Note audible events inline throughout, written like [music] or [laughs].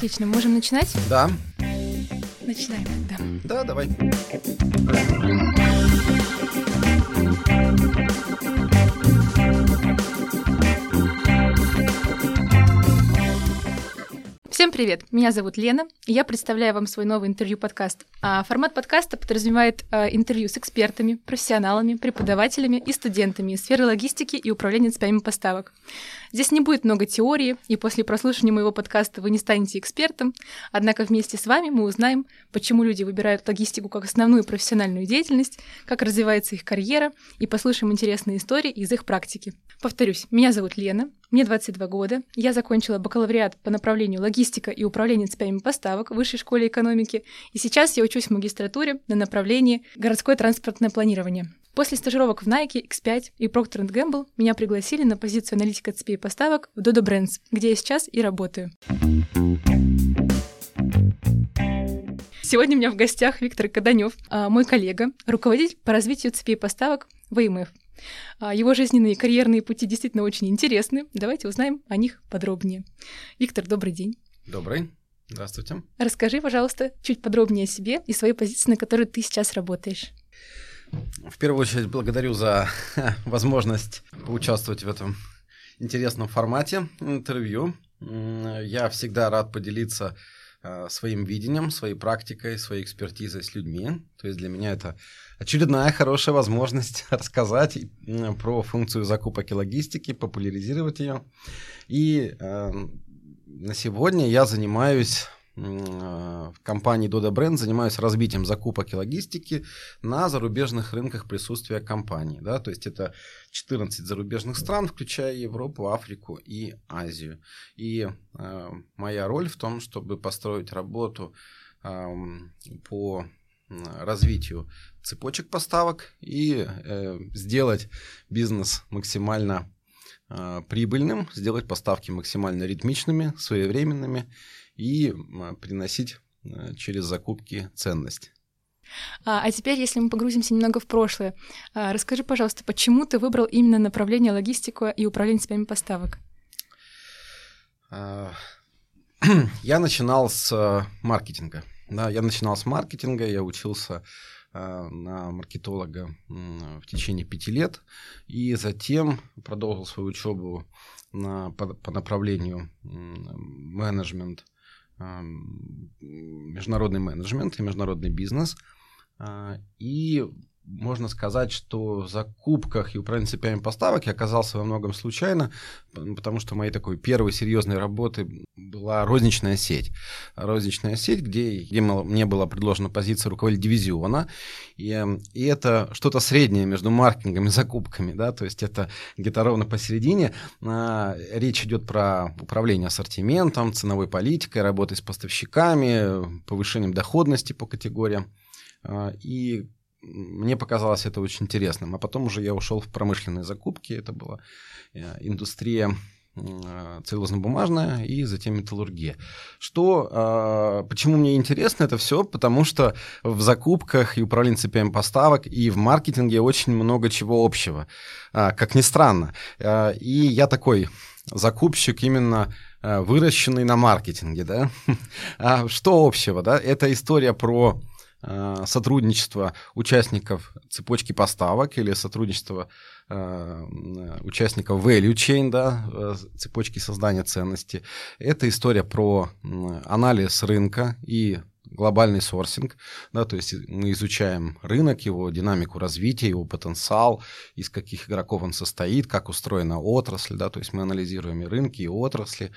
Отлично, можем начинать? Да. Начинаем, да. Да, давай. Всем привет! Меня зовут Лена, и я представляю вам свой новый интервью-подкаст. А формат подкаста подразумевает а, интервью с экспертами, профессионалами, преподавателями и студентами из сферы логистики и управления цепями поставок. Здесь не будет много теории, и после прослушивания моего подкаста вы не станете экспертом, однако вместе с вами мы узнаем, почему люди выбирают логистику как основную профессиональную деятельность, как развивается их карьера, и послушаем интересные истории из их практики. Повторюсь, меня зовут Лена, мне 22 года, я закончила бакалавриат по направлению логистика и управление цепями поставок в Высшей школе экономики, и сейчас я учусь в магистратуре на направлении городское транспортное планирование. После стажировок в Nike, X5 и Procter Gamble меня пригласили на позицию аналитика цепей поставок в Dodo Brands, где я сейчас и работаю. Сегодня у меня в гостях Виктор Каданев, мой коллега, руководитель по развитию цепей поставок в АМФ. А, его жизненные и карьерные пути действительно очень интересны. Давайте узнаем о них подробнее. Виктор, добрый день. Добрый. Здравствуйте. Расскажи, пожалуйста, чуть подробнее о себе и своей позиции, на которой ты сейчас работаешь. В первую очередь благодарю за [laughs] возможность поучаствовать в этом интересном формате интервью. Я всегда рад поделиться своим видением, своей практикой, своей экспертизой с людьми. То есть для меня это очередная хорошая возможность [laughs] рассказать про функцию закупок и логистики, популяризировать ее. И э, на сегодня я занимаюсь компании Dodo Brand занимаюсь разбитием закупок и логистики на зарубежных рынках присутствия компании. Да? То есть это 14 зарубежных стран, включая Европу, Африку и Азию. И э, моя роль в том, чтобы построить работу э, по развитию цепочек поставок и э, сделать бизнес максимально э, прибыльным, сделать поставки максимально ритмичными, своевременными и приносить э, через закупки ценность. А, а теперь, если мы погрузимся немного в прошлое, а, расскажи, пожалуйста, почему ты выбрал именно направление логистику и управление цепями поставок? А, [clears throat] я начинал с э, маркетинга. Да, я начинал с маркетинга, я учился э, на маркетолога в течение пяти лет, и затем продолжил свою учебу на, по, по направлению менеджмент, международный менеджмент и международный бизнес. Э, и можно сказать, что в закупках и управлении цепями поставок я оказался во многом случайно, потому что моей такой первой серьезной работы была розничная сеть. Розничная сеть, где, где мне была предложена позиция руководителя дивизиона, и, и это что-то среднее между маркетингом и закупками, да, то есть это где-то ровно посередине. А, речь идет про управление ассортиментом, ценовой политикой, работой с поставщиками, повышением доходности по категориям. А, и мне показалось это очень интересным. А потом уже я ушел в промышленные закупки. Это была э, индустрия э, целлюлозно-бумажная и затем металлургия. Что, а, почему мне интересно это все? Потому что в закупках и управлении цепями поставок и в маркетинге очень много чего общего, а, как ни странно. А, и я такой закупщик именно выращенный на маркетинге, да? [laughs] Что общего, да? Это история про Э, сотрудничество участников цепочки поставок или сотрудничество э, участников value chain, да, э, цепочки создания ценности. Это история про анализ рынка и глобальный сорсинг, да, то есть мы изучаем рынок, его динамику развития, его потенциал, из каких игроков он состоит, как устроена отрасль, да, то есть мы анализируем и рынки, и отрасли.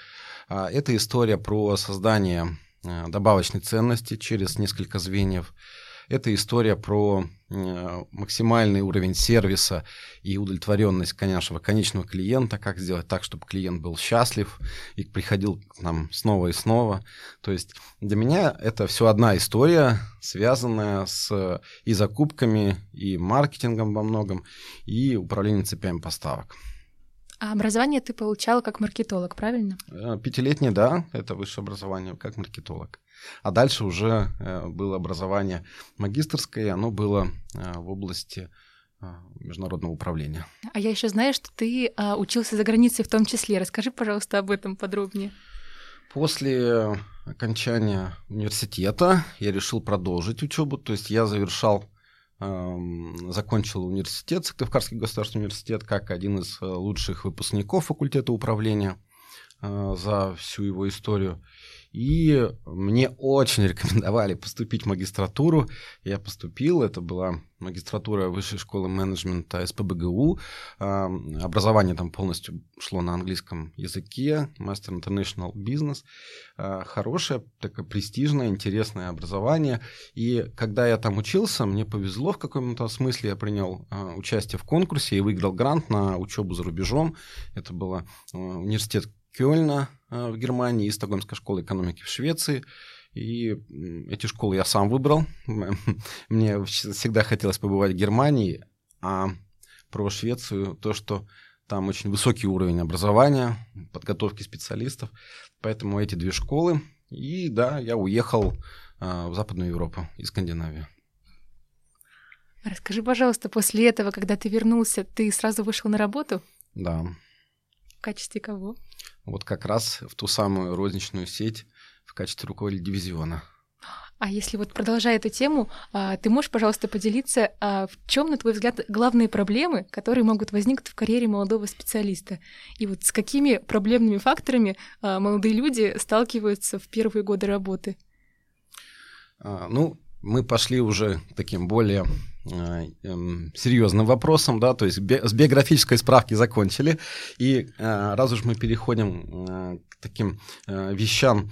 А, это история про создание Э, добавочной ценности через несколько звеньев. Это история про э, максимальный уровень сервиса и удовлетворенность нашего конечного клиента, как сделать так, чтобы клиент был счастлив и приходил к нам снова и снова. То есть для меня это все одна история, связанная с и закупками, и маркетингом во многом, и управлением цепями поставок. А образование ты получала как маркетолог, правильно? Э, пятилетнее, да, это высшее образование как маркетолог. А дальше уже э, было образование магистрское, оно было э, в области международного управления. А я еще знаю, что ты учился за границей в том числе. Расскажи, пожалуйста, об этом подробнее. После окончания университета я решил продолжить учебу, то есть я завершал закончил университет, Сыктывкарский государственный университет, как один из э, лучших выпускников факультета управления э, за всю его историю. И мне очень [laughs] рекомендовали поступить в магистратуру. Я поступил, это была магистратура Высшей школы менеджмента СПБГУ. А, образование там полностью шло на английском языке, мастер International Business. А, хорошее, такое престижное, интересное образование. И когда я там учился, мне повезло в каком-то смысле. Я принял а, участие в конкурсе и выиграл грант на учебу за рубежом. Это был университет Кёльна э, в Германии и Стокгольмская школа экономики в Швеции. И эти школы я сам выбрал. [laughs] Мне всегда хотелось побывать в Германии, а про Швецию то, что там очень высокий уровень образования, подготовки специалистов. Поэтому эти две школы. И да, я уехал а, в Западную Европу и Скандинавию. Расскажи, пожалуйста, после этого, когда ты вернулся, ты сразу вышел на работу? Да. В качестве кого? вот как раз в ту самую розничную сеть в качестве руководителя дивизиона. А если вот продолжая эту тему, а, ты можешь, пожалуйста, поделиться, а, в чем, на твой взгляд, главные проблемы, которые могут возникнуть в карьере молодого специалиста? И вот с какими проблемными факторами а, молодые люди сталкиваются в первые годы работы? Ну, мы пошли уже таким более э, эм, серьезным вопросом, да, то есть с биографической справки закончили, и э, раз уж мы переходим э, к таким вещам,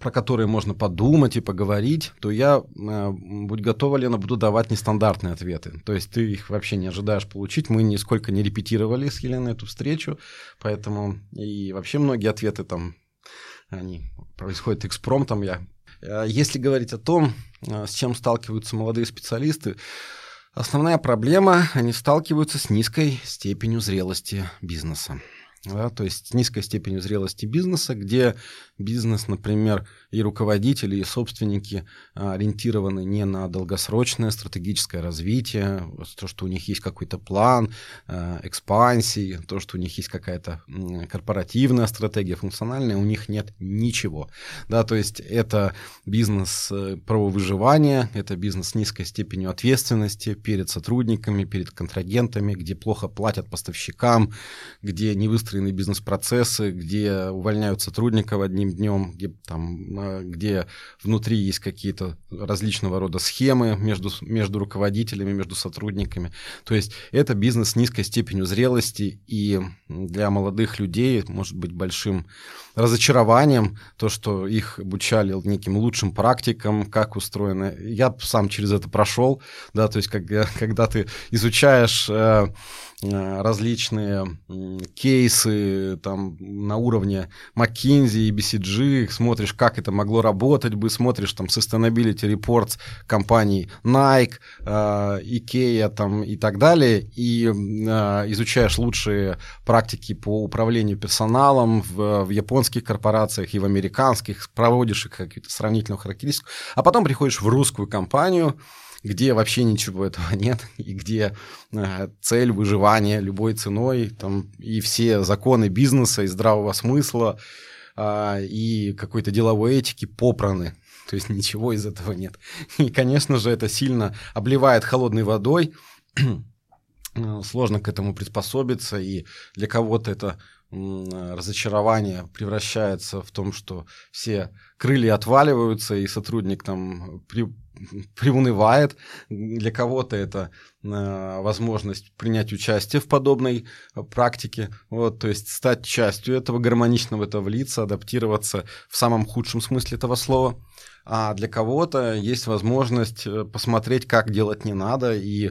про которые можно подумать и поговорить, то я, будь готова, Лена, буду давать нестандартные ответы. То есть ты их вообще не ожидаешь получить. Мы нисколько не репетировали с Еленой эту встречу, поэтому и вообще многие ответы там, они происходят экспромтом. Я Э, если говорить о том, э, с чем сталкиваются молодые специалисты, основная проблема, они сталкиваются с низкой степенью зрелости бизнеса. Да, то есть с низкой степенью зрелости бизнеса, где бизнес, например, и руководители, и собственники а, ориентированы не на долгосрочное стратегическое развитие, то, что у них есть какой-то план а, экспансии, то, что у них есть какая-то корпоративная стратегия, функциональная, у них нет ничего. Да, то есть это бизнес э, про выживание, это бизнес с низкой степенью ответственности перед сотрудниками, перед контрагентами, где плохо платят поставщикам, где не выстроены бизнес-процессы, где увольняют сотрудников одним днем, где, там, где внутри есть какие-то различного рода схемы между, между руководителями, между сотрудниками. То есть это бизнес с низкой степенью зрелости, и для молодых людей может быть большим разочарованием то, что их обучали неким лучшим практикам, как устроено. Я сам через это прошел, да, то есть когда, [laughs] когда ты изучаешь э, Э, различные кейсы там на уровне McKinsey и BCG, смотришь, как это могло работать бы, смотришь там sustainability reports компаний Nike, э, IKEA там и так далее, и э, изучаешь лучшие практики по управлению персоналом в, в японских корпорациях и в американских, проводишь их какие-то сравнительную характеристику, а потом приходишь в русскую компанию, где вообще ничего этого [laughs] нет, и где э, цель выживания любой ценой, там, и все законы бизнеса и здравого смысла, э, и какой-то деловой этики попраны. [laughs] То есть ничего из этого нет. И, конечно же, это сильно обливает холодной водой, [clears throat] сложно к этому приспособиться, и для кого-то это разочарование превращается в том, что все крылья отваливаются, и сотрудник там при, [laughs] приунывает. Для кого-то это э, возможность принять участие в подобной практике, вот, то есть стать частью этого, гармонично в это влиться, адаптироваться в самом худшем смысле этого слова а для кого-то есть возможность э, посмотреть, как делать не надо, и,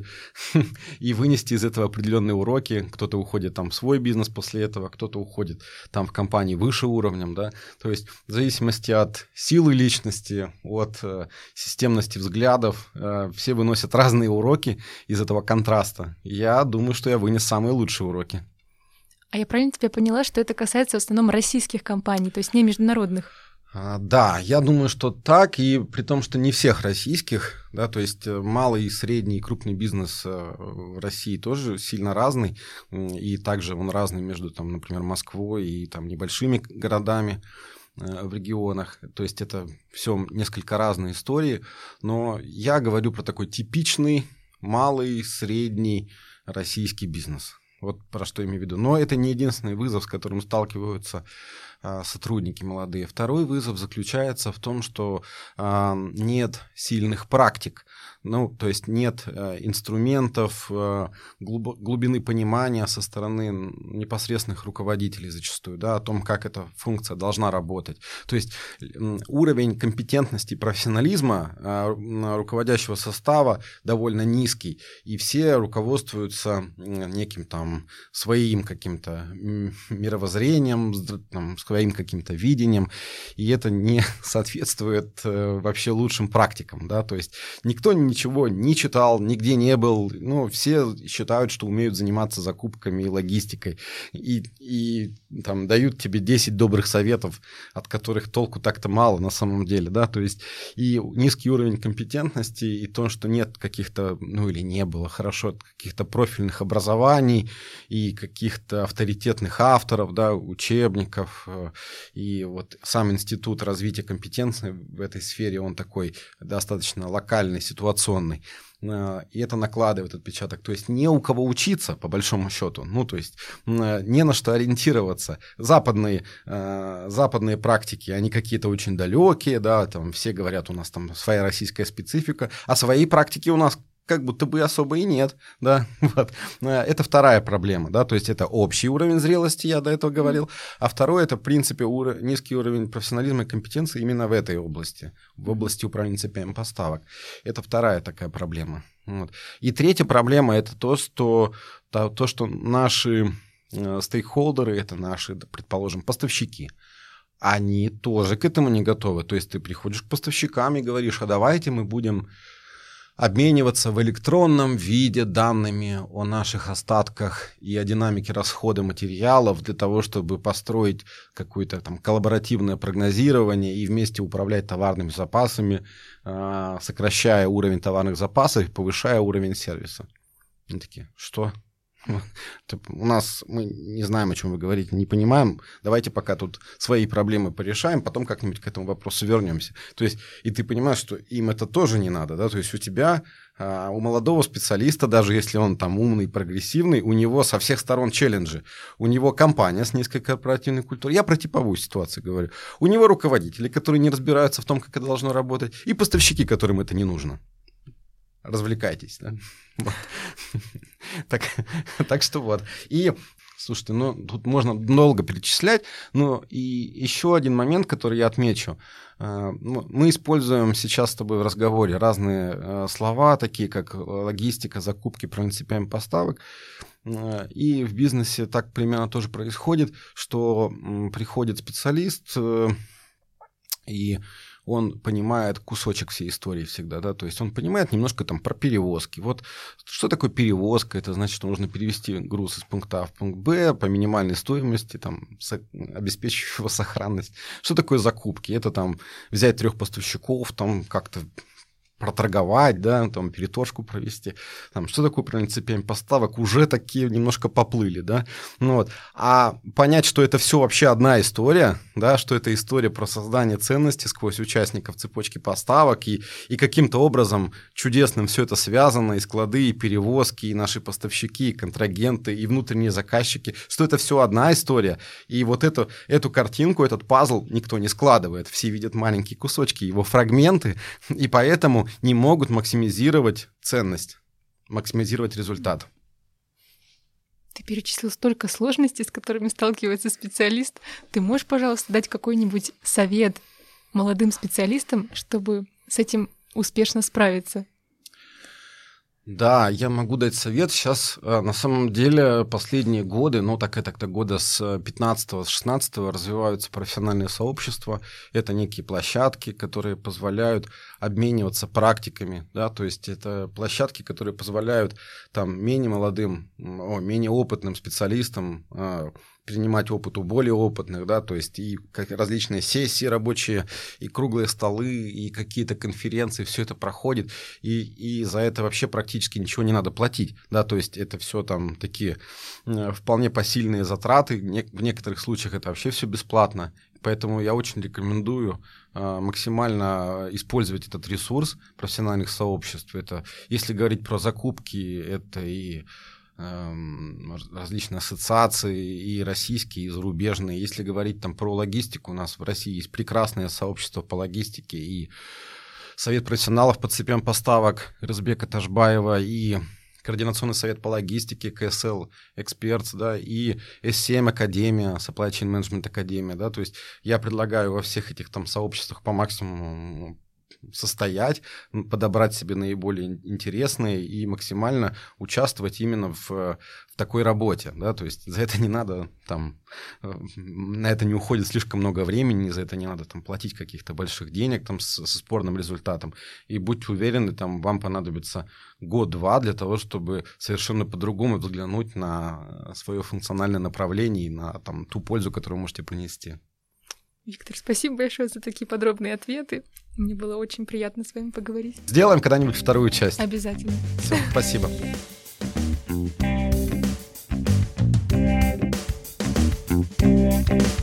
[laughs] и вынести из этого определенные уроки. Кто-то уходит там в свой бизнес после этого, кто-то уходит там в компании выше уровнем, да. То есть в зависимости от силы личности, от э, системности взглядов, э, все выносят разные уроки из этого контраста. Я думаю, что я вынес самые лучшие уроки. А я правильно тебя поняла, что это касается в основном российских компаний, то есть не международных? А, да, я думаю, что так, и при том, что не всех российских, Да, то есть э, малый, средний и крупный бизнес э, в России тоже сильно разный, и также он разный между, там, например, Москвой и там, небольшими городами в регионах. То есть это все несколько разные истории, но я говорю про такой типичный малый, средний российский бизнес. Вот про что имею в виду. Но это не единственный вызов, с которым сталкиваются сотрудники молодые. Второй вызов заключается в том, что а, нет сильных практик ну, то есть нет э, инструментов, глубины понимания со стороны непосредственных руководителей зачастую, да, о том, как эта функция должна работать. То есть уровень компетентности и профессионализма руководящего состава довольно низкий, и все руководствуются неким там своим каким-то мировоззрением, там, своим каким-то видением, и это не [laughs] соответствует вообще лучшим практикам, да, то есть никто ничего не читал, нигде не был. Ну, все считают, что умеют заниматься закупками и логистикой. И, и там дают тебе 10 добрых советов, от которых толку так-то мало на самом деле, да, то есть и низкий уровень компетентности, и то, что нет каких-то, ну или не было хорошо, каких-то профильных образований и каких-то авторитетных авторов, да, учебников, и вот сам институт развития компетенции в этой сфере, он такой достаточно локальный, ситуационный. Э, и это накладывает отпечаток. То есть не у кого учиться, по большому счету. Ну, то есть э, не на что ориентироваться. Западные, э, западные практики, они какие-то очень далекие, да, там все говорят, у нас там своя российская специфика, а свои практики у нас как будто бы особо и нет, да, [laughs] вот. Э, это вторая проблема, да, то есть это общий уровень зрелости, я до этого говорил, а второй это, в принципе, ур... низкий уровень профессионализма и компетенции именно в этой области, в области управления цепями поставок. Это вторая такая проблема. Вот. И третья проблема это то, что, то, то, что наши э, стейкхолдеры, это наши, предположим, поставщики, они тоже к этому не готовы. То есть ты приходишь к поставщикам и говоришь, а давайте мы будем обмениваться в электронном виде данными о наших остатках и о динамике расхода материалов для того, чтобы построить какое-то там коллаборативное прогнозирование и вместе управлять товарными запасами, а, сокращая уровень товарных запасов и повышая уровень сервиса. Они такие, что? У нас мы не знаем, о чем вы говорите, не понимаем. Давайте пока тут свои проблемы порешаем, потом как-нибудь к этому вопросу вернемся. То есть, и ты понимаешь, что им это тоже не надо, да? То есть у тебя, а, у молодого специалиста, даже если он там умный, прогрессивный, у него со всех сторон челленджи. У него компания с низкой корпоративной культурой. Я про типовую ситуацию говорю. У него руководители, которые не разбираются в том, как это должно работать, и поставщики, которым это не нужно развлекайтесь. Да? [laughs] так, так что вот. И Слушайте, ну тут можно долго перечислять, но и еще один момент, который я отмечу. Э, ну, мы используем сейчас с тобой в разговоре разные э, слова, такие как логистика, закупки, принципиальных поставок. Э, и в бизнесе так примерно тоже происходит, что приходит специалист и он понимает кусочек всей истории всегда, да, то есть он понимает немножко там про перевозки. Вот что такое перевозка? Это значит, что нужно перевести груз из пункта А в пункт Б по минимальной стоимости, там, обеспечивающего сохранность. Что такое закупки? Это там взять трех поставщиков, там как-то проторговать, да, там переторжку провести, там, что такое принципиальный поставок, уже такие немножко поплыли, да, ну вот, а понять, что это все вообще одна история, да, что это история про создание ценности сквозь участников цепочки поставок, и, и каким-то образом чудесным все это связано, и склады, и перевозки, и наши поставщики, и контрагенты, и внутренние заказчики, что это все одна история, и вот эту, эту картинку, этот пазл никто не складывает, все видят маленькие кусочки, его фрагменты, [laughs] и поэтому не могут максимизировать ценность, максимизировать результат. Ты перечислил столько сложностей, с которыми сталкивается специалист. Ты можешь, пожалуйста, дать какой-нибудь совет молодым специалистам, чтобы с этим успешно справиться? Да, я могу дать совет. Сейчас, э, на самом деле, последние годы, ну, так это года с 15 с 16 развиваются профессиональные сообщества. Это некие площадки, которые позволяют обмениваться практиками, да, то есть это площадки, которые позволяют там менее молодым, о, менее опытным специалистам, э, принимать опыт у более опытных, да, то есть и различные сессии рабочие, и круглые столы, и какие-то конференции, все это проходит, и, и за это вообще практически ничего не надо платить, да, то есть это все там такие э, вполне посильные затраты, в некоторых случаях это вообще все бесплатно, Поэтому я очень рекомендую э, максимально использовать этот ресурс профессиональных сообществ. Это, если говорить про закупки, это и различные ассоциации, и российские, и зарубежные. Если говорить там про логистику, у нас в России есть прекрасное сообщество по логистике, и Совет профессионалов по цепям поставок Разбека Ташбаева, и Координационный совет по логистике, КСЛ Экспертс, да, и S7 Академия, Supply Chain Management Академия, да, то есть я предлагаю во всех этих там сообществах по максимуму состоять, подобрать себе наиболее интересные и максимально участвовать именно в, в такой работе, да, то есть за это не надо там, э, на это не уходит слишком много времени, за это не надо там платить каких-то больших денег там с, со спорным результатом, и будьте уверены, там вам понадобится год-два для того, чтобы совершенно по-другому взглянуть на свое функциональное направление и на там ту пользу, которую вы можете принести. Виктор, спасибо большое за такие подробные ответы. Мне было очень приятно с вами поговорить. Сделаем когда-нибудь вторую часть. Обязательно. Все, спасибо. Thank you.